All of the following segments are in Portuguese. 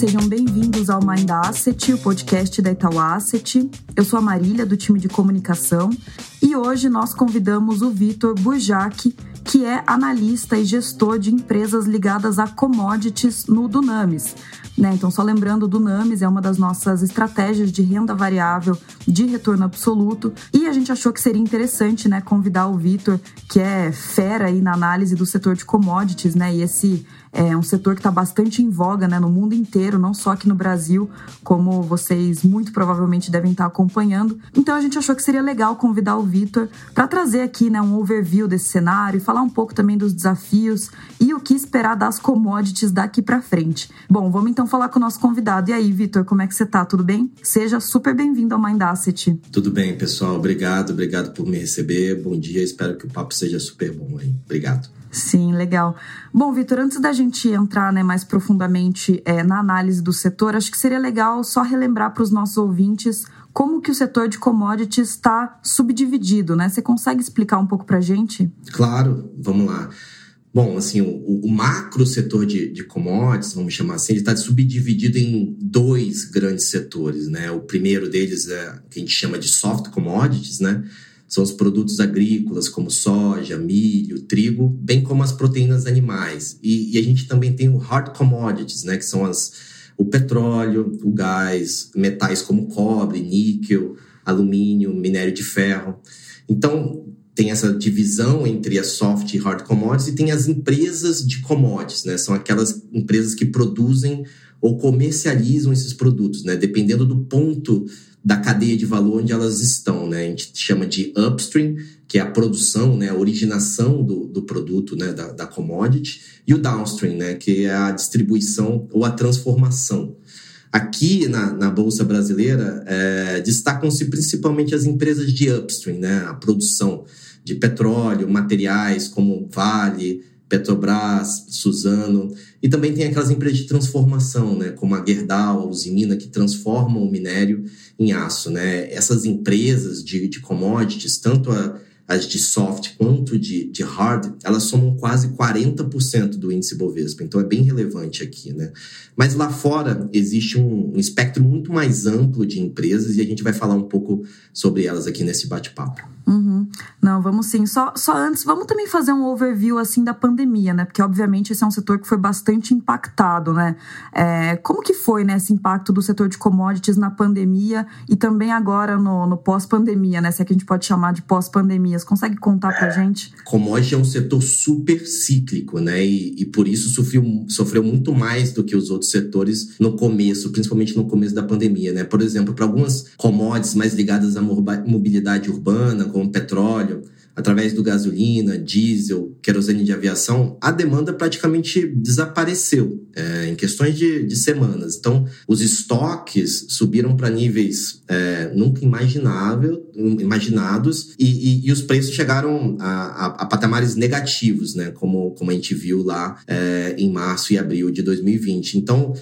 sejam bem-vindos ao Mind Asset, o podcast da Itaú Asset. Eu sou a Marília, do time de comunicação, e hoje nós convidamos o Vitor Burjac, que é analista e gestor de empresas ligadas a commodities no Dunamis. Né? Então, só lembrando, o Dunamis é uma das nossas estratégias de renda variável de retorno absoluto e a gente achou que seria interessante né, convidar o Vitor, que é fera aí na análise do setor de commodities, né? E esse é um setor que está bastante em voga né, no mundo inteiro, não só aqui no Brasil, como vocês muito provavelmente devem estar acompanhando. Então a gente achou que seria legal convidar o Vitor para trazer aqui né, um overview desse cenário e falar um pouco também dos desafios e o que esperar das commodities daqui para frente. Bom, vamos então falar com o nosso convidado. E aí, Vitor, como é que você está? Tudo bem? Seja super bem-vindo ao Mind Asset. Tudo bem, pessoal. Obrigado, obrigado por me receber. Bom dia, espero que o papo seja super bom aí. Obrigado. Sim, legal. Bom, Vitor, antes da gente entrar né, mais profundamente é, na análise do setor, acho que seria legal só relembrar para os nossos ouvintes como que o setor de commodities está subdividido, né? Você consegue explicar um pouco para a gente? Claro, vamos lá. Bom, assim, o, o macro setor de, de, commodities, vamos chamar assim, ele está subdividido em dois grandes setores, né? O primeiro deles é que a gente chama de soft commodities, né? São os produtos agrícolas, como soja, milho, trigo, bem como as proteínas animais. E, e a gente também tem o hard commodities, né, que são as, o petróleo, o gás, metais como cobre, níquel, alumínio, minério de ferro. Então, tem essa divisão entre as soft e hard commodities e tem as empresas de commodities, né? São aquelas empresas que produzem ou comercializam esses produtos, né? Dependendo do ponto da cadeia de valor onde elas estão, né? A gente chama de upstream, que é a produção, né? A originação do, do produto, né? Da, da commodity, e o downstream, né? Que é a distribuição ou a transformação. Aqui na, na Bolsa Brasileira, é, destacam-se principalmente as empresas de upstream, né? A produção de petróleo, materiais como Vale, Petrobras, Suzano, e também tem aquelas empresas de transformação, né, como a Gerdau, a Usimina, que transformam o minério em aço. Né? Essas empresas de, de commodities, tanto a, as de soft quanto de, de hard, elas somam quase 40% do índice Bovespa. Então é bem relevante aqui, né? Mas lá fora existe um, um espectro muito mais amplo de empresas e a gente vai falar um pouco sobre elas aqui nesse bate-papo. Uhum. Não, vamos sim. Só, só antes, vamos também fazer um overview assim da pandemia, né? Porque obviamente esse é um setor que foi bastante impactado, né? É, como que foi né, esse impacto do setor de commodities na pandemia e também agora no, no pós-pandemia, né? Se é que a gente pode chamar de pós-pandemias. Consegue contar pra é, gente? Commodity é um setor super cíclico, né? E, e por isso sofreu, sofreu muito mais do que os outros setores no começo, principalmente no começo da pandemia, né? Por exemplo, para algumas commodities mais ligadas à mobilidade urbana, como petróleo, através do gasolina, diesel, querosene de aviação, a demanda praticamente desapareceu é, em questões de, de, semanas. Então, os estoques subiram para níveis é, nunca imaginável, imaginados e, e, e, os preços chegaram a, a, a, patamares negativos, né? Como, como a gente viu lá é, em março e abril de 2020. Então,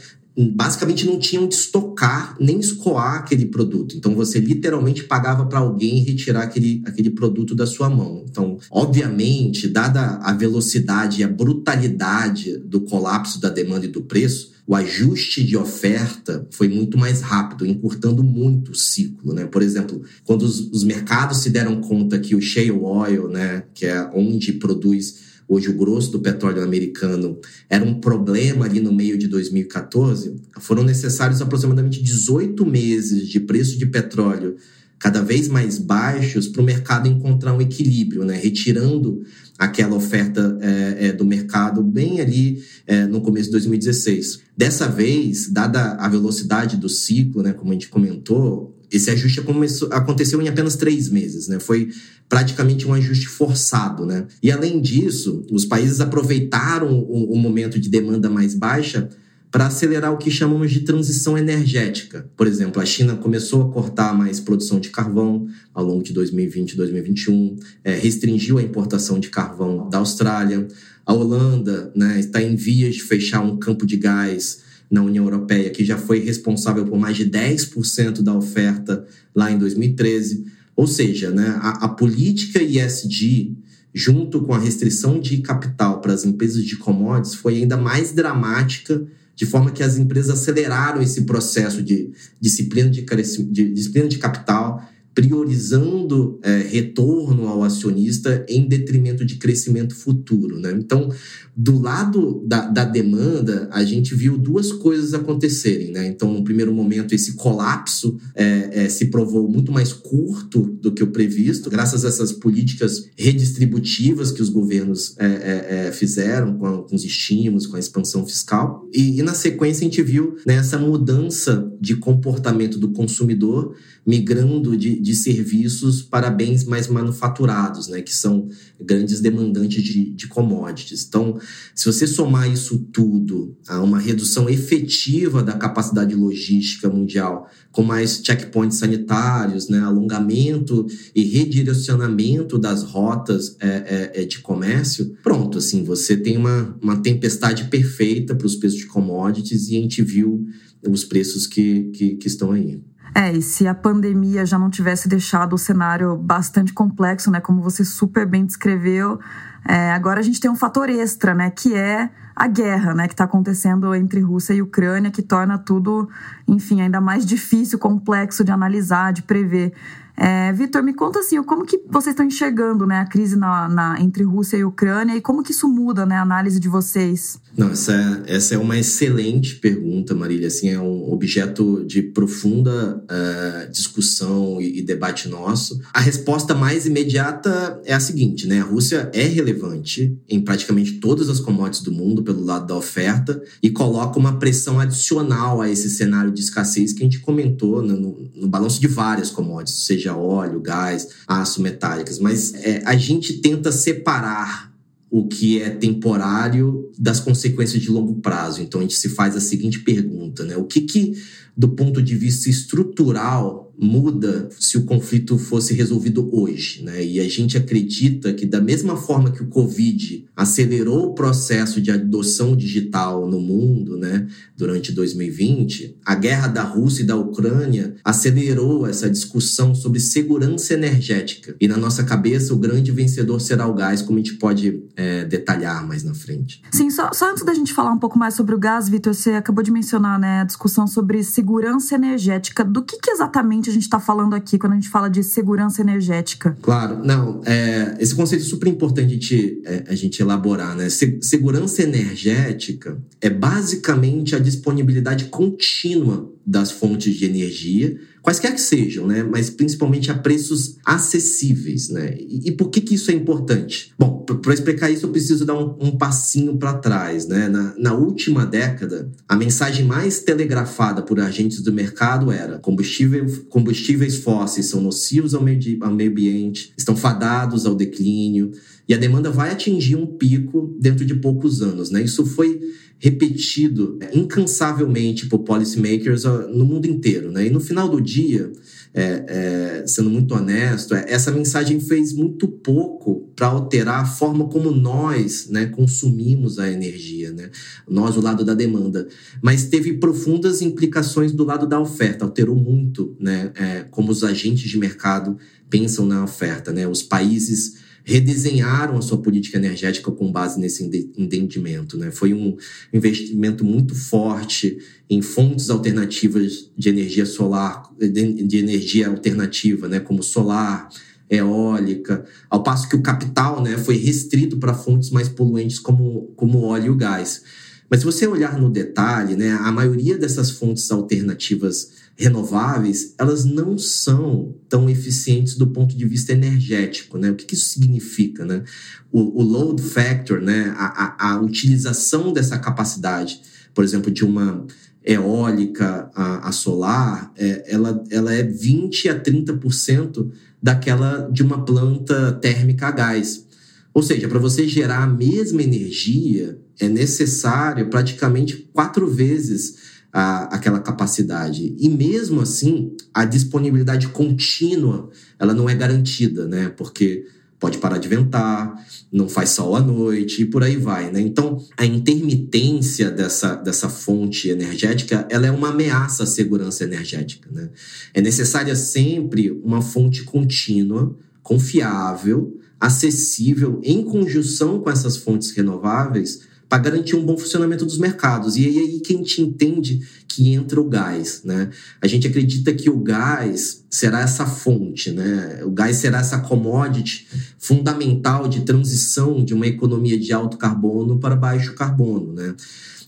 basicamente não tinham de estocar nem escoar aquele produto. Então você literalmente pagava para alguém retirar aquele, aquele produto da sua mão. Então, obviamente, dada a velocidade e a brutalidade do colapso da demanda e do preço, o ajuste de oferta foi muito mais rápido, encurtando muito o ciclo, né? Por exemplo, quando os, os mercados se deram conta que o shale oil, né, que é onde produz hoje o grosso do petróleo americano era um problema ali no meio de 2014, foram necessários aproximadamente 18 meses de preço de petróleo cada vez mais baixos para o mercado encontrar um equilíbrio, né? retirando aquela oferta é, é, do mercado bem ali é, no começo de 2016. Dessa vez, dada a velocidade do ciclo, né, como a gente comentou, esse ajuste começou, aconteceu em apenas três meses, né? Foi praticamente um ajuste forçado, né? E além disso, os países aproveitaram o, o momento de demanda mais baixa para acelerar o que chamamos de transição energética. Por exemplo, a China começou a cortar mais produção de carvão ao longo de 2020 e 2021, é, restringiu a importação de carvão da Austrália. A Holanda né, está em vias de fechar um campo de gás na União Europeia, que já foi responsável por mais de 10% da oferta lá em 2013. Ou seja, né, a, a política ISD, junto com a restrição de capital para as empresas de commodities, foi ainda mais dramática de forma que as empresas aceleraram esse processo de disciplina de, de, disciplina de capital priorizando é, retorno ao acionista em detrimento de crescimento futuro. Né? Então, do lado da, da, demanda, a gente viu duas coisas acontecerem. Né? Então, no primeiro momento, esse colapso é, é, se provou muito mais curto do que o previsto, graças a essas políticas redistributivas que os governos é, é, é, fizeram com, com, os estímulos, com a expansão fiscal. E, e na sequência, a gente viu né, essa mudança de comportamento do consumidor migrando de, de serviços para bens mais manufaturados, né, que são grandes demandantes de, de commodities. Então, se você somar isso tudo a uma redução efetiva da capacidade logística mundial, com mais checkpoints sanitários, né, alongamento e redirecionamento das rotas é, é, é de comércio, pronto, assim, você tem uma, uma tempestade perfeita para os preços de commodities e a gente viu os preços que, que, que estão aí. É, e se a pandemia já não tivesse deixado o cenário bastante complexo, né, como você super bem descreveu, é, agora a gente tem um fator extra, né, que é a guerra, né, que está acontecendo entre Rússia e Ucrânia, que torna tudo, enfim, ainda mais difícil, complexo de analisar, de prever. É, Vitor, me conta assim, como que vocês estão enxergando né, a crise na, na, entre Rússia e Ucrânia e como que isso muda né, a análise de vocês? Não, essa, é, essa é uma excelente pergunta, Marília. Assim, é um objeto de profunda uh, discussão e, e, debate nosso. A resposta mais imediata é a seguinte, né? A Rússia é relevante em praticamente todas as commodities do mundo pelo lado da oferta e coloca uma pressão adicional a esse cenário de escassez que a gente comentou no, no, no balanço de várias commodities, seja seja óleo, gás, aço metálicas, mas é, a gente tenta separar o que é temporário das consequências de longo prazo. Então a gente se faz a seguinte pergunta, né? O que que do ponto de vista estrutural muda se o conflito fosse resolvido hoje, né? E a gente acredita que da mesma forma que o Covid acelerou o processo de adoção digital no mundo, né, durante 2020, a guerra da Rússia e da Ucrânia acelerou essa discussão sobre segurança energética. E na nossa cabeça o grande vencedor será o gás, como a gente pode é, detalhar mais na frente. Sim, só, só antes da gente falar um pouco mais sobre o gás, Vitor, você acabou de mencionar, né, a discussão sobre segurança energética. Do que, que exatamente a gente está falando aqui quando a gente fala de segurança energética? Claro, não. É, esse conceito é super importante a gente, é, a gente elaborar, né? Se, segurança energética é basicamente a disponibilidade contínua das fontes de energia quaisquer que sejam, né? Mas principalmente a preços acessíveis, né? E, e por que que isso é importante? Bom, para explicar isso eu preciso dar um, um passinho para trás, né? Na, na, última década, a mensagem mais telegrafada por agentes do mercado era combustível, combustíveis fósseis são nocivos ao meio, ao meio ambiente, estão fadados ao declínio e a demanda vai atingir um pico dentro de poucos anos, né? Isso foi repetido incansavelmente por policymakers no mundo inteiro. Né? E no final do dia, é, é, sendo muito honesto, é, essa mensagem fez muito pouco para alterar a forma como nós né, consumimos a energia, né? nós, o lado da demanda. Mas teve profundas implicações do lado da oferta, alterou muito né, é, como os agentes de mercado pensam na oferta. Né? Os países redesenharam a sua política energética com base nesse entendimento. Né? Foi um investimento muito forte em fontes alternativas de energia solar, de energia alternativa, né? como solar, eólica, ao passo que o capital né, foi restrito para fontes mais poluentes como, como óleo e gás. Mas se você olhar no detalhe, né, a maioria dessas fontes alternativas renováveis, elas não são tão eficientes do ponto de vista energético, né? O que, que isso significa, né? O, o, load factor, né? A, a, a, utilização dessa capacidade, por exemplo, de uma eólica a, a solar, é, ela, ela é 20 a 30% daquela de uma planta térmica a gás. Ou seja, para você gerar a mesma energia, é necessário praticamente quatro vezes a, aquela capacidade. E mesmo assim, a disponibilidade contínua, ela não é garantida, né? Porque pode parar de ventar, não faz sol à noite e por aí vai, né? Então, a intermitência dessa, dessa fonte energética, ela é uma ameaça à segurança energética, né? É necessária sempre uma fonte contínua, confiável, acessível, em conjunção com essas fontes renováveis, para garantir um bom funcionamento dos mercados. E aí, que a gente entende que entra o gás, né? A gente acredita que o gás será essa fonte, né? O gás será essa commodity fundamental de transição de uma economia de alto carbono para baixo carbono, né?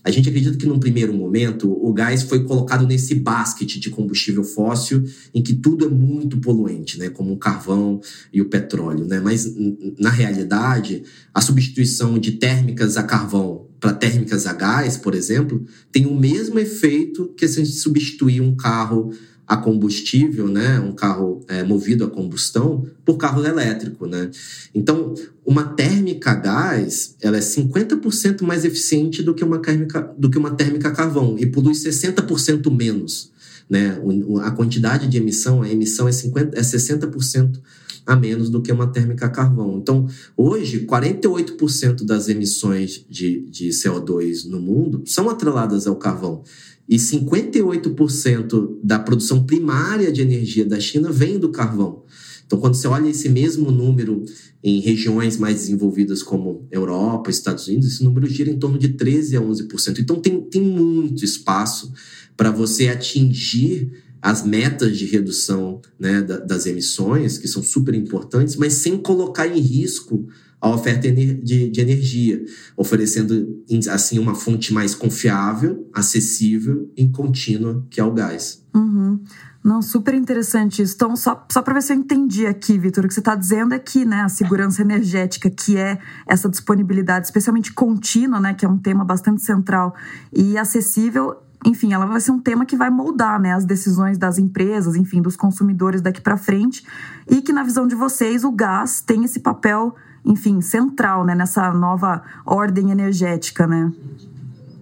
A gente acredita que, num primeiro momento, o gás foi colocado nesse basket de combustível fóssil, em que tudo é muito poluente, né? como o carvão e o petróleo. Né? Mas, na realidade, a substituição de térmicas a carvão para térmicas a gás, por exemplo, tem o mesmo efeito que se a gente substituir um carro a combustível, né, um carro é, movido a combustão, por carro elétrico, né? Então, uma térmica a gás, ela é 50% mais eficiente do que uma térmica, do que uma térmica a carvão e polui 60% menos, né? A quantidade de emissão, a emissão é 50 é 60% a menos do que uma térmica a carvão. Então, hoje, 48% das emissões de, de CO2 no mundo são atreladas ao carvão. E 58% da produção primária de energia da China vem do carvão. Então, quando você olha esse mesmo número em regiões mais desenvolvidas como Europa, Estados Unidos, esse número gira em torno de 13% a 11%. Então, tem, tem muito espaço para você atingir as metas de redução né, das emissões, que são super importantes, mas sem colocar em risco a oferta de, energia, oferecendo assim uma fonte mais confiável, acessível e contínua, que é o gás. Uhum. Não, super interessante isso. Então, só, só para ver se eu entendi aqui, Vitor, o que você está dizendo é que né, a segurança energética, que é essa disponibilidade, especialmente contínua, né, que é um tema bastante central e acessível, enfim, ela vai ser um tema que vai moldar né, as decisões das empresas, enfim, dos consumidores daqui para frente, e que, na visão de vocês, o gás tem esse papel enfim, central né, nessa nova ordem energética, né?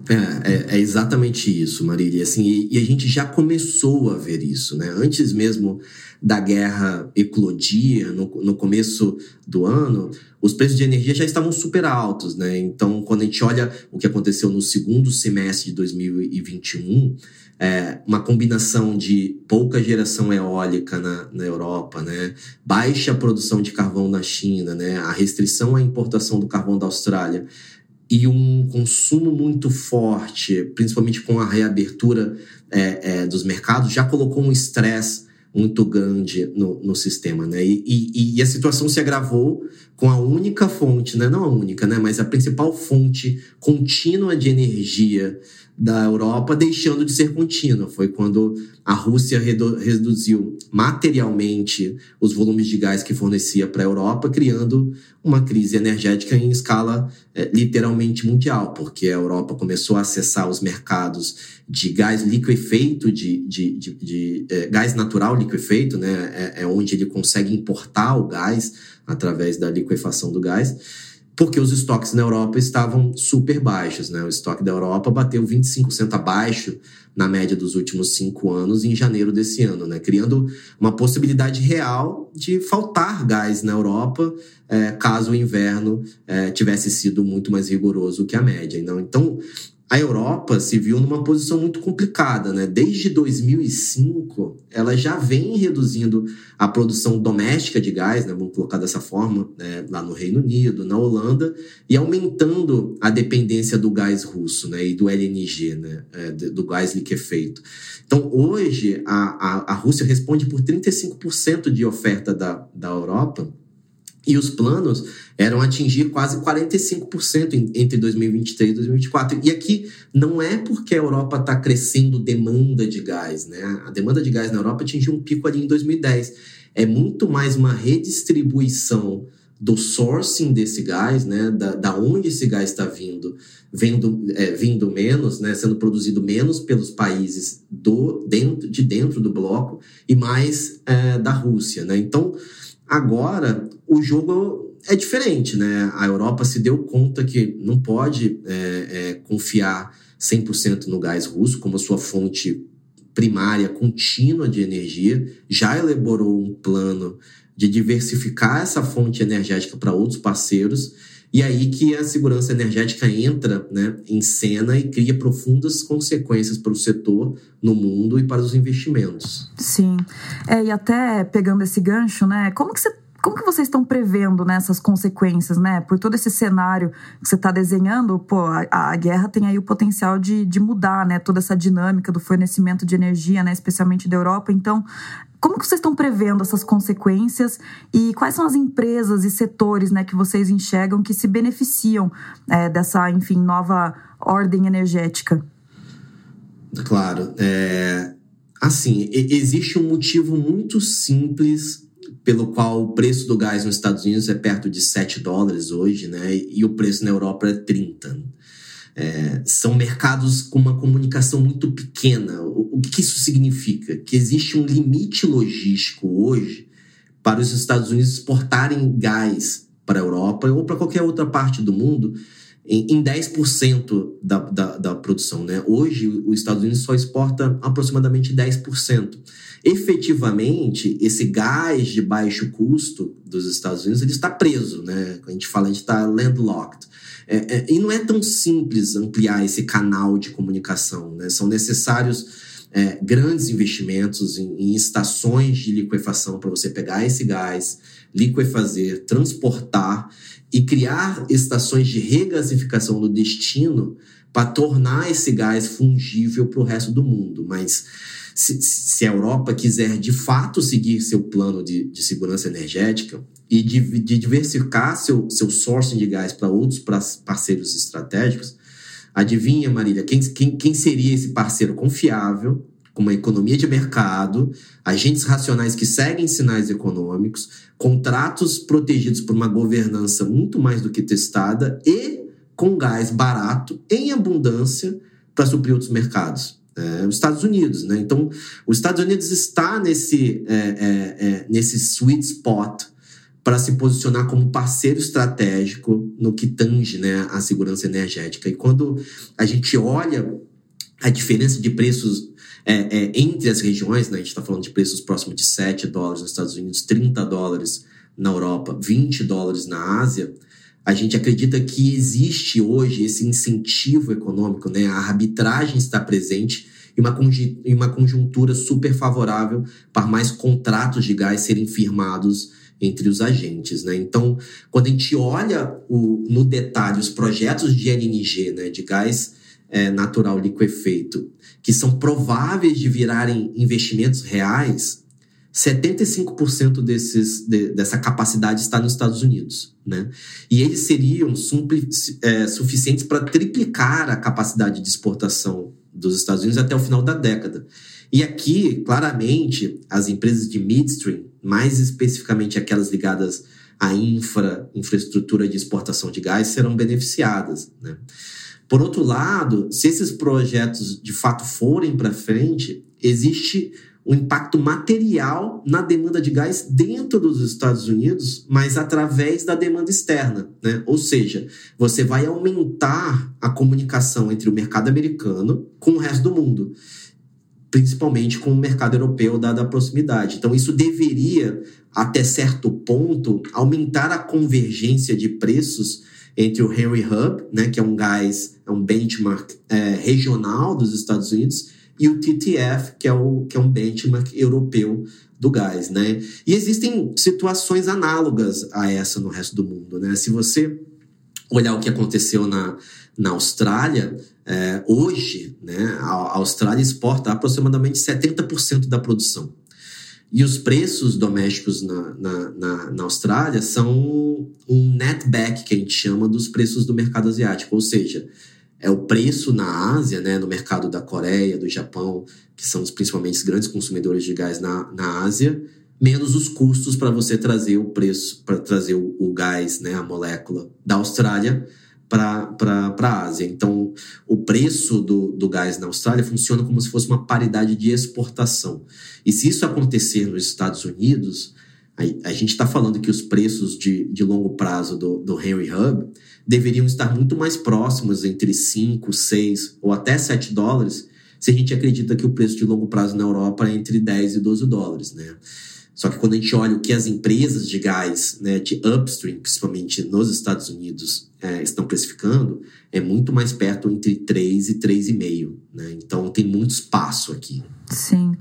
É, é, é, exatamente isso, Marília. Assim, e, e, a gente já começou a ver isso, né? Antes mesmo da guerra eclodir, no, no começo do ano, os preços de energia já estavam super altos, né? Então, quando a gente olha o que aconteceu no segundo semestre de 2021, é, uma combinação de pouca geração eólica na, na Europa, né? baixa produção de carvão na China, né? a restrição à importação do carvão da Austrália e um consumo muito forte, principalmente com a reabertura é, é, dos mercados, já colocou um estresse muito grande no, no sistema, né? E, e, e, a situação se agravou com a única fonte, né? Não a única, né? Mas a principal fonte contínua de energia da Europa deixando de ser contínua. Foi quando a Rússia redu reduziu materialmente os volumes de gás que fornecia para a Europa, criando uma crise energética em escala é, literalmente mundial, porque a Europa começou a acessar os mercados de gás liquefeito, de, de, de, de é, gás natural liquefeito, né? É, é onde ele consegue importar o gás através da liquefação do gás porque os estoques na Europa estavam super baixos. Né? O estoque da Europa bateu 25% abaixo na média dos últimos cinco anos em janeiro desse ano, né? criando uma possibilidade real de faltar gás na Europa é, caso o inverno é, tivesse sido muito mais rigoroso que a média. Não? Então, a Europa se viu numa posição muito complicada, né? Desde 2005, ela já vem reduzindo a produção doméstica de gás, né? Vamos colocar dessa forma, né? lá no Reino Unido, na Holanda, e aumentando a dependência do gás russo, né? E do LNG, né? É, do gás liquefeito. Então, hoje, a, a, a Rússia responde por 35% de oferta da, da Europa e os planos eram atingir quase 45% entre 2023 e 2024. E aqui não é porque a Europa está crescendo demanda de gás, né? A demanda de gás na Europa atingiu um pico ali em 2010. É muito mais uma redistribuição do sourcing desse gás, né? Da, da onde esse gás está vindo, vindo, é, vindo menos, né? Sendo produzido menos pelos países do dentro de dentro do bloco e mais é, da Rússia, né? Então Agora, o jogo é diferente, né? A Europa se deu conta que não pode é, é, confiar 100% no gás russo como sua fonte primária contínua de energia, já elaborou um plano de diversificar essa fonte energética para outros parceiros e aí que a segurança energética entra né, em cena e cria profundas consequências para o setor no mundo e para os investimentos. Sim. É, e até pegando esse gancho, né? Como que você como que vocês estão prevendo né, essas consequências, né? Por todo esse cenário que você está desenhando, pô, a, a, guerra tem aí o potencial de, de mudar, né? Toda essa dinâmica do fornecimento de energia, né? Especialmente da Europa. Então, como que vocês estão prevendo essas consequências e quais são as empresas e setores, né, que vocês enxergam que se beneficiam é, dessa, enfim, nova ordem energética? Claro, é, assim, existe um motivo muito simples pelo qual o preço do gás nos Estados Unidos é perto de 7 dólares hoje, né? E o preço na Europa é 30. É, são mercados com uma comunicação muito pequena. O, o que isso significa? Que existe um limite logístico hoje para os Estados Unidos exportarem gás para a Europa ou para qualquer outra parte do mundo em, em 10% da, da, da produção. Né? Hoje, os Estados Unidos só exporta aproximadamente 10% efetivamente, esse gás de baixo custo dos Estados Unidos ele está preso, né? A gente fala, a gente está landlocked. É, é, e não é tão simples ampliar esse canal de comunicação, né? São necessários é, grandes investimentos em, em estações de liquefação para você pegar esse gás, liquefazer, transportar e criar estações de regasificação no destino para tornar esse gás fungível para o resto do mundo. Mas se, se, a Europa quiser de fato seguir seu plano de, de segurança energética e de, de diversificar seu, seu sourcing de gás para outros parceiros estratégicos, adivinha, Marília, quem, quem, quem seria esse parceiro confiável, com uma economia de mercado, agentes racionais que seguem sinais econômicos, contratos protegidos por uma governança muito mais do que testada e com gás barato, em abundância, para suprir outros mercados é, os Estados Unidos, né? Então, os Estados Unidos está nesse, é, é, é nesse sweet spot para se posicionar como parceiro estratégico no que tange né, a segurança energética. E quando a gente olha a diferença de preços é, é, entre as regiões, né, a gente está falando de preços próximos de 7 dólares nos Estados Unidos, 30 dólares na Europa, 20 dólares na Ásia, a gente acredita que existe hoje esse incentivo econômico, né? A arbitragem está presente e uma, conjuntura super favorável para mais contratos de gás serem firmados entre os agentes, né? Então, quando a gente olha o, no detalhe os projetos de LNG, né, de gás é, natural liquefeito, que são prováveis de virarem investimentos reais, 75% desses, de, dessa capacidade está nos Estados Unidos. Né? E eles seriam é, suficientes para triplicar a capacidade de exportação dos Estados Unidos até o final da década. E aqui, claramente, as empresas de midstream, mais especificamente aquelas ligadas à infra, infraestrutura de exportação de gás, serão beneficiadas. Né? Por outro lado, se esses projetos de fato forem para frente, existe um impacto material na demanda de gás dentro dos Estados Unidos, mas através da demanda externa. Né? Ou seja, você vai aumentar a comunicação entre o mercado americano com o resto do mundo, principalmente com o mercado europeu, dada a proximidade. Então, isso deveria, até certo ponto, aumentar a convergência de preços entre o Henry Hub, né, que é um gás, é um benchmark é, regional dos Estados Unidos, e o TTF, que é, o, que é um benchmark europeu do gás, né? E existem situações análogas a essa no resto do mundo, né? Se você olhar o que aconteceu na, na Austrália, é, hoje, né, a Austrália exporta aproximadamente 70% da produção. E os preços domésticos na, na, na, na, Austrália são um netback, que a gente chama dos preços do mercado asiático. Ou seja, é o preço na Ásia, né, no mercado da Coreia, do Japão, que são principalmente os grandes consumidores de gás na, na Ásia, menos os custos para você trazer o preço, para trazer o, o, gás, né, a molécula da Austrália para a Ásia. Então, o preço do, do gás na Austrália funciona como se fosse uma paridade de exportação. E se isso acontecer nos Estados Unidos, a, a gente está falando que os preços de, de longo prazo do, do Henry Hub deveriam estar muito mais próximos, entre 5, 6 ou até 7 dólares, se a gente acredita que o preço de longo prazo na Europa é entre 10 e 12 dólares, né? Só que quando a gente olha o que as empresas de gás, né, de upstream, principalmente nos Estados Unidos, é, estão precificando, é muito mais perto entre 3 e 3,5, né? Então tem muito espaço aqui. Sim.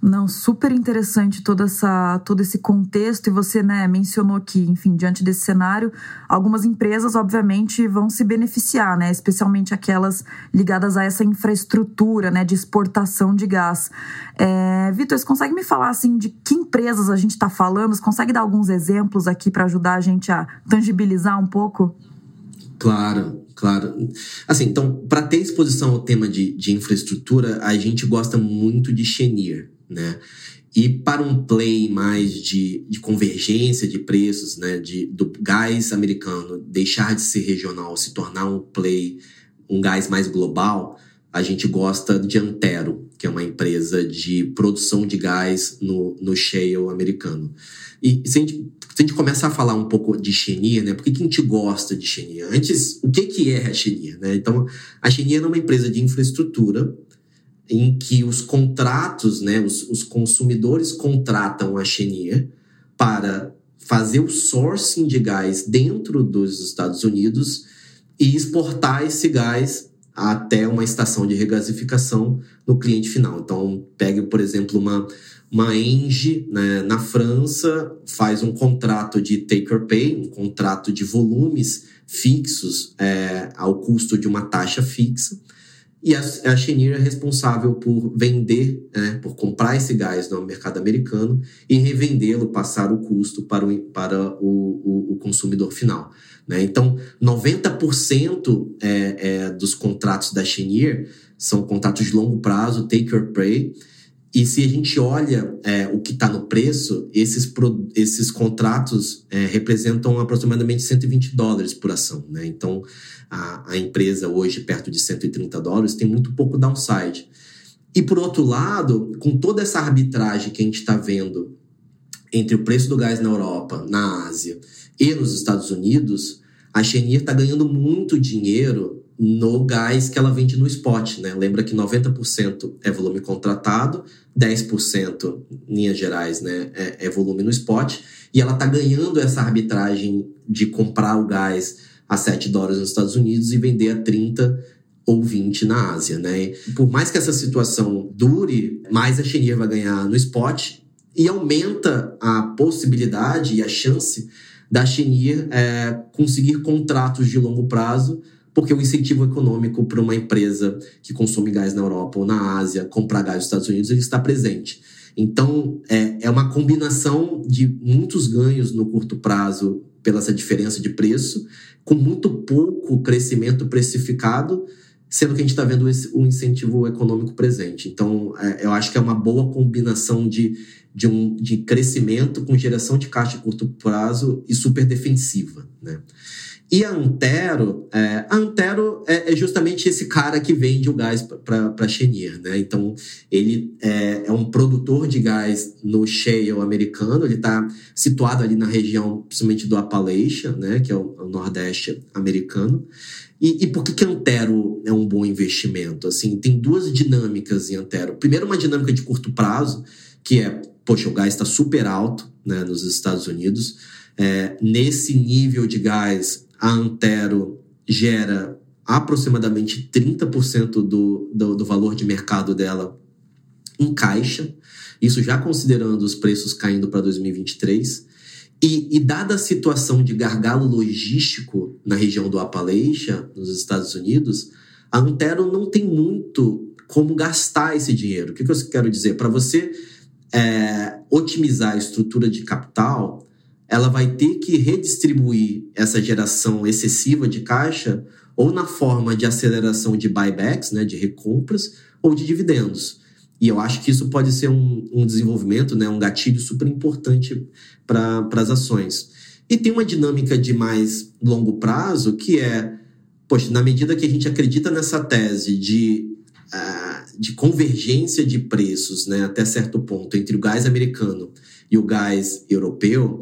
Não, super interessante toda essa, todo esse contexto e você né, mencionou que, enfim, diante desse cenário, algumas empresas, obviamente, vão se beneficiar, né, especialmente aquelas ligadas a essa infraestrutura né, de exportação de gás. É, Vitor, você consegue me falar assim, de que empresas a gente está falando? Você consegue dar alguns exemplos aqui para ajudar a gente a tangibilizar um pouco? Claro, claro. Assim, então, para ter exposição ao tema de, de infraestrutura, a gente gosta muito de Chenier né? E para um play mais de, de convergência de preços, né, de, do gás americano deixar de ser regional, se tornar um play, um gás mais global, a gente gosta de Antero, que é uma empresa de produção de gás no, no shale americano. E se a, gente, se a gente começar a falar um pouco de Chenier, né? Por que, que a gente gosta de Chenier? Antes, o que, que é a Chenier? Né? Então, a Chenier é uma empresa de infraestrutura em que os contratos, né, os, os consumidores contratam a Chenier para fazer o sourcing de gás dentro dos Estados Unidos e exportar esse gás até uma estação de regasificação no cliente final. Então, pegue, por exemplo, uma, uma Engie né, na França, faz um contrato de take or pay, um contrato de volumes fixos é, ao custo de uma taxa fixa e a, a Chenier é responsável por vender, né, por comprar esse gás no mercado americano e revendê-lo, passar o custo para o, para o, o, o consumidor final. Né? Então, 90% é, é, dos contratos da Chenier são contratos de longo prazo, take or pay, e se a gente olha é, o que está no preço, esses, esses contratos é, representam aproximadamente 120 dólares por ação. Né? Então, a, a empresa hoje, perto de 130 dólares, tem muito pouco downside. E, por outro lado, com toda essa arbitragem que a gente está vendo entre o preço do gás na Europa, na Ásia e nos Estados Unidos, a Chenier está ganhando muito dinheiro no gás que ela vende no spot, né? Lembra que 90% é volume contratado, 10% em linhas gerais, né, é, é volume no spot, e ela tá ganhando essa arbitragem de comprar o gás a 7 dólares nos Estados Unidos e vender a 30 ou 20 na Ásia, né? Por mais que essa situação dure, mais a Chenier vai ganhar no spot e aumenta a possibilidade e a chance da Chenier é, conseguir contratos de longo prazo porque o incentivo econômico para uma empresa que consome gás na Europa ou na Ásia comprar gás nos Estados Unidos ele está presente. Então, é, é uma combinação de muitos ganhos no curto prazo pela essa diferença de preço, com muito pouco crescimento precificado, sendo que a gente está vendo o incentivo econômico presente. Então, é, eu acho que é uma boa combinação de, de, um, de crescimento com geração de caixa de curto prazo e super defensiva. Né? E a Antero, é, Antero é, é, justamente esse cara que vende o gás para a Chenier, né? Então, ele é, é, um produtor de gás no shale americano, ele está situado ali na região, principalmente do Appalachia, né? Que é o, o nordeste americano. E, e, por que, que Antero é um bom investimento? Assim, tem duas dinâmicas em Antero. Primeiro, uma dinâmica de curto prazo, que é, poxa, o gás está super alto né, nos Estados Unidos. É, nesse nível de gás, a Antero gera aproximadamente 30% do, do, do valor de mercado dela em caixa, isso já considerando os preços caindo para 2023. E, e, dada a situação de gargalo logístico na região do Appalachia, nos Estados Unidos, a Antero não tem muito como gastar esse dinheiro. O que, que eu quero dizer? Para você é, otimizar a estrutura de capital, ela vai ter que redistribuir essa geração excessiva de caixa ou na forma de aceleração de buybacks, né, de recompras, ou de dividendos. E eu acho que isso pode ser um, um desenvolvimento, né, um gatilho super importante para as ações. E tem uma dinâmica de mais longo prazo que é, poxa, na medida que a gente acredita nessa tese de, uh, de convergência de preços, né, até certo ponto, entre o gás americano e o gás europeu,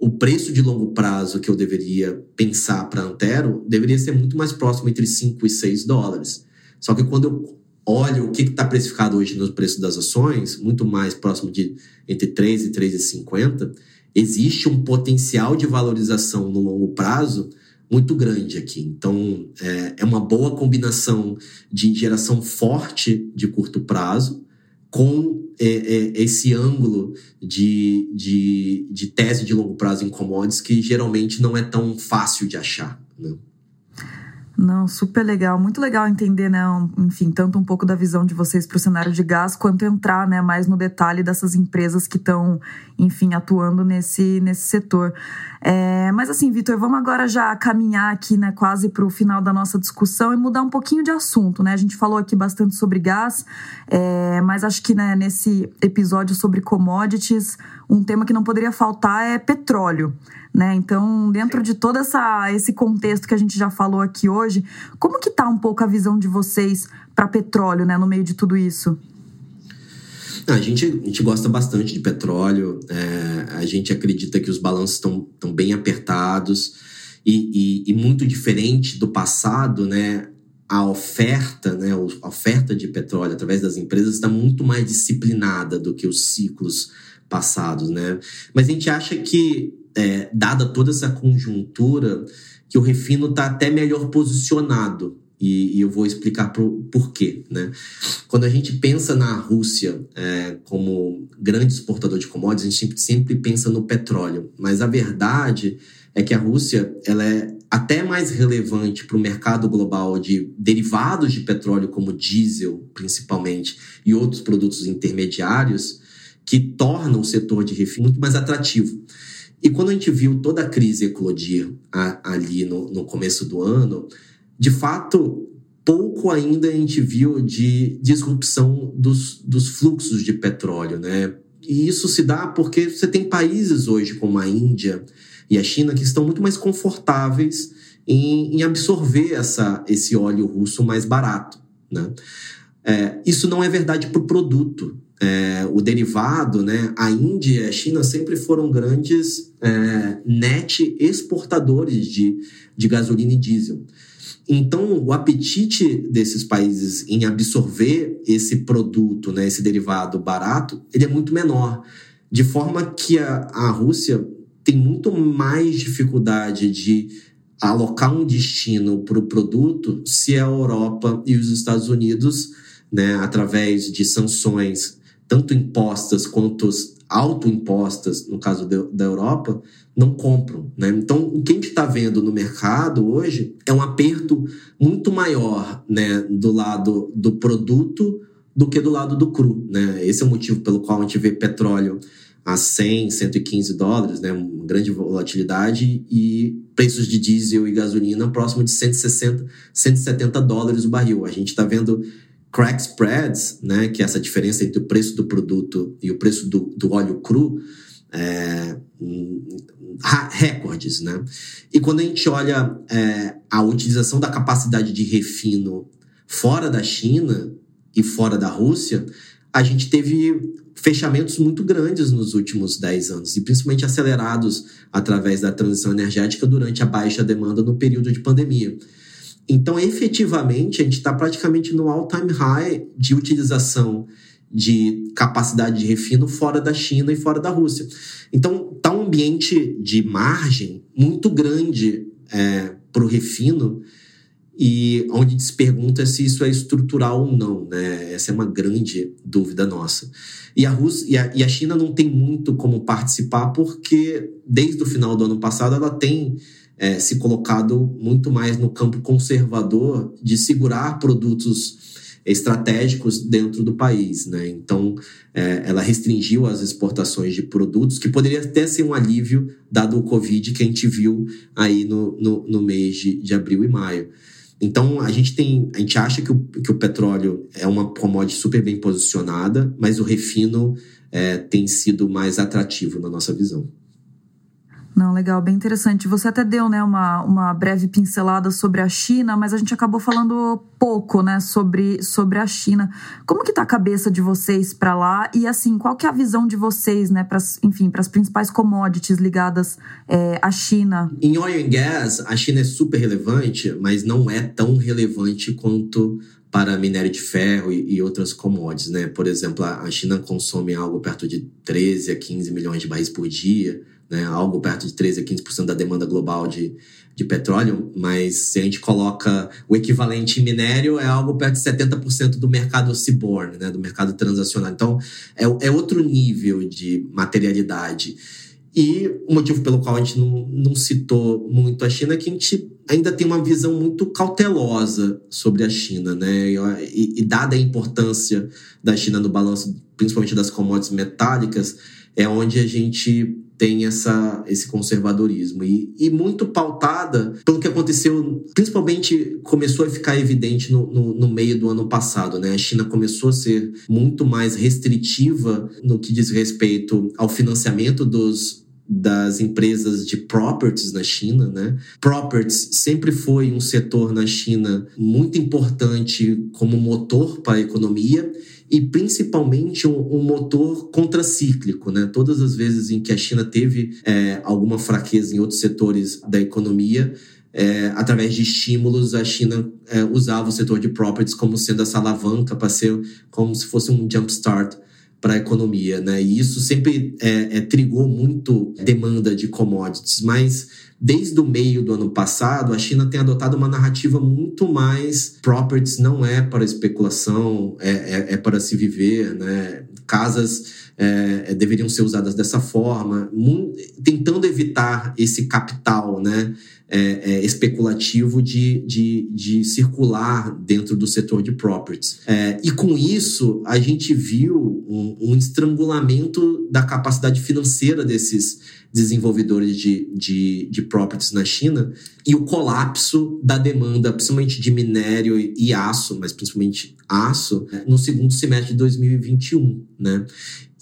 o preço de longo prazo que eu deveria pensar para Antero deveria ser muito mais próximo entre 5 e 6 dólares. Só que quando eu olho o que está precificado hoje no preço das ações, muito mais próximo de entre 3 e 3,50, existe um potencial de valorização no longo prazo muito grande aqui. Então, é, é uma boa combinação de geração forte de curto prazo com é, é, esse ângulo de, de, de tese de longo prazo em commodities que geralmente não é tão fácil de achar. Né? Não, super legal, muito legal entender, né, enfim, tanto um pouco da visão de vocês para o cenário de gás, quanto entrar, né, mais no detalhe dessas empresas que estão, enfim, atuando nesse, nesse setor. É, mas assim, Vitor, vamos agora já caminhar aqui, né, quase para o final da nossa discussão e mudar um pouquinho de assunto, né? A gente falou aqui bastante sobre gás, é, mas acho que né, nesse episódio sobre commodities, um tema que não poderia faltar é petróleo. Né? Então, dentro de todo essa, esse contexto que a gente já falou aqui hoje, como que está um pouco a visão de vocês para petróleo, né, no meio de tudo isso? A gente, a gente gosta bastante de petróleo, é, a gente acredita que os balanços estão bem apertados e, e, e, muito diferente do passado, né? A oferta, né, a oferta de petróleo através das empresas está muito mais disciplinada do que os ciclos passados, né? Mas a gente acha que é, dada toda essa conjuntura, que o refino está até melhor posicionado. E, e, eu vou explicar por, por quê. Né? Quando a gente pensa na Rússia é, como grande exportador de commodities, a gente sempre, pensa no petróleo. Mas a verdade é que a Rússia ela é até mais relevante para o mercado global de derivados de petróleo, como diesel, principalmente, e outros produtos intermediários, que tornam o setor de refino muito mais atrativo. E quando a gente viu toda a crise eclodir a, ali no, no começo do ano, de fato, pouco ainda a gente viu de disrupção dos, dos fluxos de petróleo, né? E isso se dá porque você tem países hoje, como a Índia e a China, que estão muito mais confortáveis em, em absorver essa, esse óleo russo mais barato, né? É, isso não é verdade para o produto é, o derivado, né, a Índia e a China sempre foram grandes é, net exportadores de, de gasolina e diesel. Então, o apetite desses países em absorver esse produto, né, esse derivado barato, ele é muito menor. De forma que a, a Rússia tem muito mais dificuldade de alocar um destino para o produto se a Europa e os Estados Unidos, né, através de sanções tanto impostas quanto autoimpostas, no caso da Europa, não compram. Né? Então, o que a gente está vendo no mercado hoje é um aperto muito maior né, do lado do produto do que do lado do cru. Né? Esse é o motivo pelo qual a gente vê petróleo a 100, 115 dólares, né? uma grande volatilidade, e preços de diesel e gasolina próximo de 160, 170 dólares o barril. A gente está vendo crack spreads, né, que é essa diferença entre o preço do produto e o preço do, do óleo cru, é, recordes, né? E quando a gente olha é, a utilização da capacidade de refino fora da China e fora da Rússia, a gente teve fechamentos muito grandes nos últimos 10 anos, e principalmente acelerados através da transição energética durante a baixa demanda no período de pandemia. Então, efetivamente, a gente está praticamente no all-time high de utilização de capacidade de refino fora da China e fora da Rússia. Então, está um ambiente de margem muito grande é, para o refino e onde se pergunta se isso é estrutural ou não, né? Essa é uma grande dúvida nossa. E a, Rússia, e a, e a China não tem muito como participar porque, desde o final do ano passado, ela tem é, se colocado muito mais no campo conservador de segurar produtos estratégicos dentro do país, né? Então, é, ela restringiu as exportações de produtos, que poderia até ser um alívio dado o Covid que a gente viu aí no, no, no mês de, de abril e maio. Então, a gente tem, a gente acha que o, que o petróleo é uma commodity super bem posicionada, mas o refino é, tem sido mais atrativo na nossa visão. Não, legal, bem interessante. Você até deu né, uma, uma breve pincelada sobre a China, mas a gente acabou falando pouco né, sobre, sobre a China. Como que está a cabeça de vocês para lá? E assim, qual que é a visão de vocês, né, pras, enfim, para as principais commodities ligadas é, à China? Em oil and gas, a China é super relevante, mas não é tão relevante quanto para minério de ferro e, outras commodities, né? Por exemplo, a China consome algo perto de 13 a 15 milhões de barris por dia, né, algo perto de 13 a 15% da demanda global de, de petróleo, mas se a gente coloca o equivalente em minério, é algo perto de 70% do mercado seaborne, né, do mercado transacional. Então, é, é outro nível de materialidade. E o motivo pelo qual a gente não, não citou muito a China é que a gente ainda tem uma visão muito cautelosa sobre a China, né? E, e dada a importância da China no balanço, principalmente das commodities metálicas, é onde a gente tem essa, esse conservadorismo. E, e muito pautada pelo que aconteceu, principalmente começou a ficar evidente no, no, no, meio do ano passado. Né? A China começou a ser muito mais restritiva no que diz respeito ao financiamento dos das empresas de properties na China, né? Properties sempre foi um setor na China muito importante como motor para a economia e principalmente um, um, motor contracíclico, né? Todas as vezes em que a China teve é, alguma fraqueza em outros setores da economia, é, através de estímulos, a China é, usava o setor de properties como sendo essa alavanca para ser como se fosse um jumpstart para a economia, né? E isso sempre é, é, trigou muito demanda de commodities, mas desde o meio do ano passado, a China tem adotado uma narrativa muito mais properties não é para especulação, é, é, é para se viver, né? Casas é, é deveriam ser usadas dessa forma, tentando evitar esse capital, né? É, é, especulativo de, de, de, circular dentro do setor de properties. É, e com isso, a gente viu um, um estrangulamento da capacidade financeira desses desenvolvedores de, de, de properties na China e o colapso da demanda, principalmente de minério e aço, mas principalmente aço, no segundo semestre de 2021, né?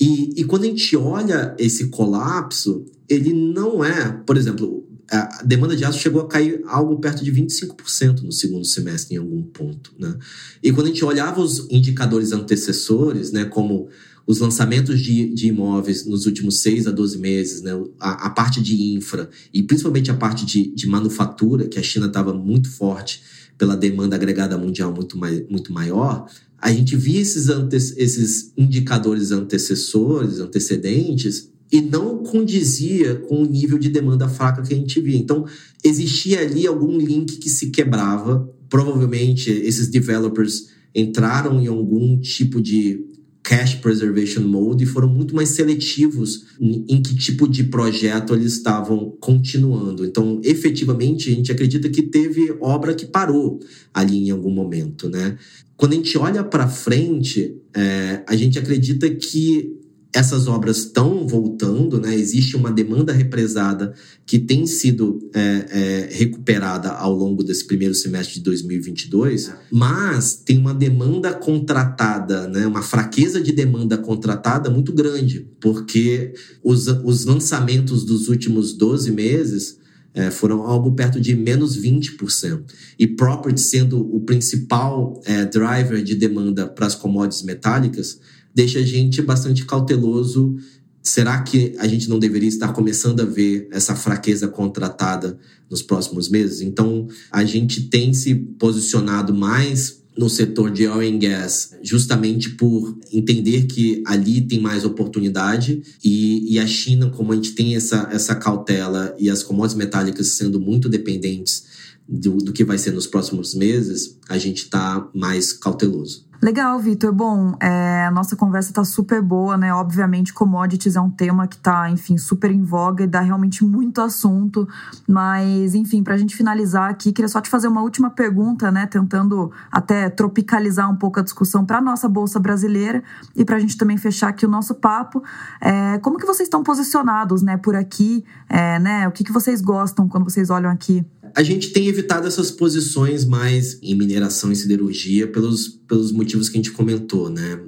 E, e quando a gente olha esse colapso, ele não é, por exemplo, a demanda de aço chegou a cair algo perto de 25% no segundo semestre em algum ponto, né? E quando a gente olhava os indicadores antecessores, né, como os lançamentos de, de imóveis nos últimos 6 a 12 meses, né? a, a parte de infra e principalmente a parte de, de manufatura, que a China estava muito forte pela demanda agregada mundial muito, mai, muito maior, a gente via esses, ante, esses indicadores antecessores, antecedentes, e não condizia com o nível de demanda fraca que a gente via. Então, existia ali algum link que se quebrava. Provavelmente, esses developers entraram em algum tipo de cash preservation mode e foram muito mais seletivos em que tipo de projeto eles estavam continuando. Então, efetivamente, a gente acredita que teve obra que parou ali em algum momento, né? Quando a gente olha para frente, é, a gente acredita que essas obras estão voltando, né? Existe uma demanda represada que tem sido é, é, recuperada ao longo desse primeiro semestre de 2022, mas tem uma demanda contratada, né? Uma fraqueza de demanda contratada muito grande, porque os, os lançamentos dos últimos 12 meses é, foram algo perto de menos 20%. E property sendo o principal é, driver de demanda para as commodities metálicas, deixa a gente bastante cauteloso. Será que a gente não deveria estar começando a ver essa fraqueza contratada nos próximos meses? Então, a gente tem se posicionado mais no setor de oil and gas, justamente por entender que ali tem mais oportunidade e, e a China, como a gente tem essa, essa cautela e as commodities metálicas sendo muito dependentes do, do que vai ser nos próximos meses, a gente está mais cauteloso. Legal, Vitor. Bom, é, a nossa conversa está super boa, né? Obviamente, commodities é um tema que está, enfim, super em voga e dá realmente muito assunto. Mas, enfim, para a gente finalizar aqui, queria só te fazer uma última pergunta, né? Tentando até tropicalizar um pouco a discussão para a nossa Bolsa Brasileira e para a gente também fechar aqui o nosso papo. É, como que vocês estão posicionados, né, por aqui? É, né? O que, que vocês gostam quando vocês olham aqui? A gente tem evitado essas posições mais em mineração e siderurgia pelos, pelos motivos que a gente comentou, né?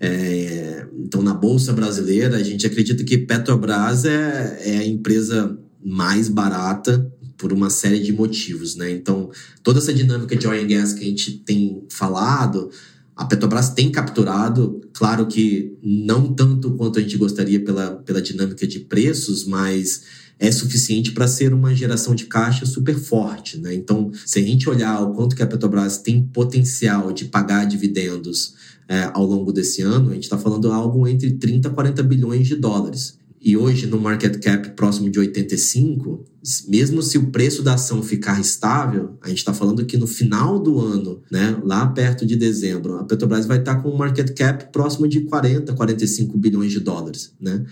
É, então, na Bolsa Brasileira, a gente acredita que Petrobras é, é a empresa mais barata por uma série de motivos, né? Então, toda essa dinâmica de oil and gas que a gente tem falado, a Petrobras tem capturado, claro que não tanto quanto a gente gostaria pela, pela dinâmica de preços, mas é suficiente para ser uma geração de caixa super forte. Né? Então, se a gente olhar o quanto que a Petrobras tem potencial de pagar dividendos é, ao longo desse ano, a gente está falando algo entre 30 e 40 bilhões de dólares. e hoje no market cap próximo de 85, mesmo se o preço da ação ficar estável, a gente está falando que no final do ano, né, lá perto de dezembro, a Petrobras vai estar tá com um market cap próximo de 40, 45 bilhões de dólares, né?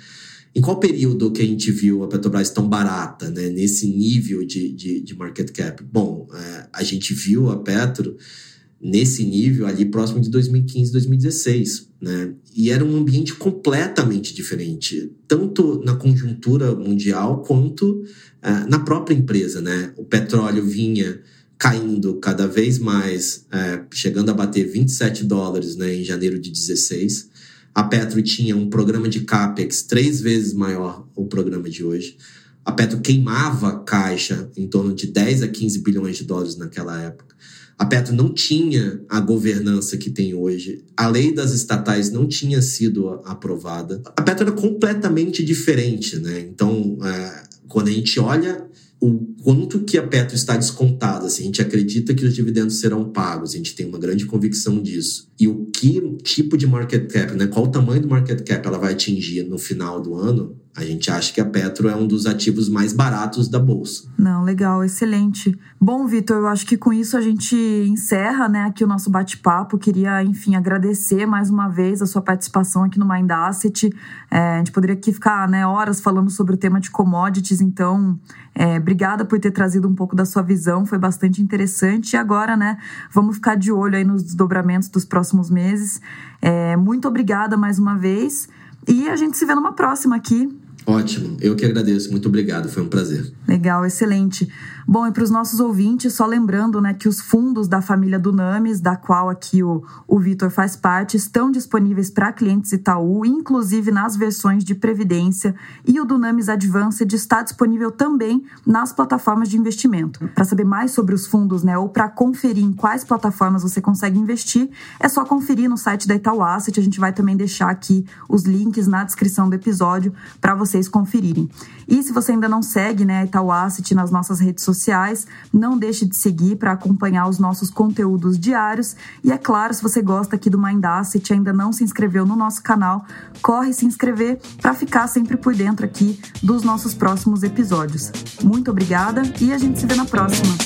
Em qual período que a gente viu a Petrobras tão barata, né, nesse nível de, de, de market cap? Bom, é, a gente viu a Petro nesse nível ali próximo de 2015, 2016, né? E era um ambiente completamente diferente, tanto na conjuntura mundial quanto uh, na própria empresa, né? O petróleo vinha caindo cada vez mais, uh, chegando a bater 27 dólares né, em janeiro de 16. A Petro tinha um programa de capex três vezes maior o programa de hoje. A Petro queimava caixa em torno de 10 a 15 bilhões de dólares naquela época. A Petro não tinha a governança que tem hoje. A lei das estatais não tinha sido aprovada. A Petro era completamente diferente, né? Então, é, quando a gente olha o quanto que a Petro está descontada, assim, a gente acredita que os dividendos serão pagos, a gente tem uma grande convicção disso. E o que tipo de market cap, né? Qual o tamanho do market cap ela vai atingir no final do ano? A gente acha que a Petro é um dos ativos mais baratos da bolsa. Não, legal, excelente. Bom, Vitor, eu acho que com isso a gente encerra, né, aqui o nosso bate-papo. Queria, enfim, agradecer mais uma vez a sua participação aqui no Mind Asset. É, a gente poderia aqui ficar, né, horas falando sobre o tema de commodities, então, é, obrigada por ter trazido um pouco da sua visão, foi bastante interessante. E agora, né, vamos ficar de olho aí nos desdobramentos dos próximos meses. É, muito obrigada mais uma vez. E a gente se vê numa próxima aqui. Ótimo, eu que agradeço, muito obrigado, foi um prazer. Legal, excelente. Bom, e para os nossos ouvintes, só lembrando né, que os fundos da família Dunamis, da qual aqui o, o Vitor faz parte, estão disponíveis para clientes Itaú, inclusive nas versões de Previdência, e o Dunamis Advanced está disponível também nas plataformas de investimento. Para saber mais sobre os fundos, né, ou para conferir em quais plataformas você consegue investir, é só conferir no site da Itaú Asset. A gente vai também deixar aqui os links na descrição do episódio para vocês conferirem. E se você ainda não segue né, a Itaú Asset nas nossas redes sociais. Não deixe de seguir para acompanhar os nossos conteúdos diários. E é claro, se você gosta aqui do Mind Asset e ainda não se inscreveu no nosso canal, corre se inscrever para ficar sempre por dentro aqui dos nossos próximos episódios. Muito obrigada e a gente se vê na próxima.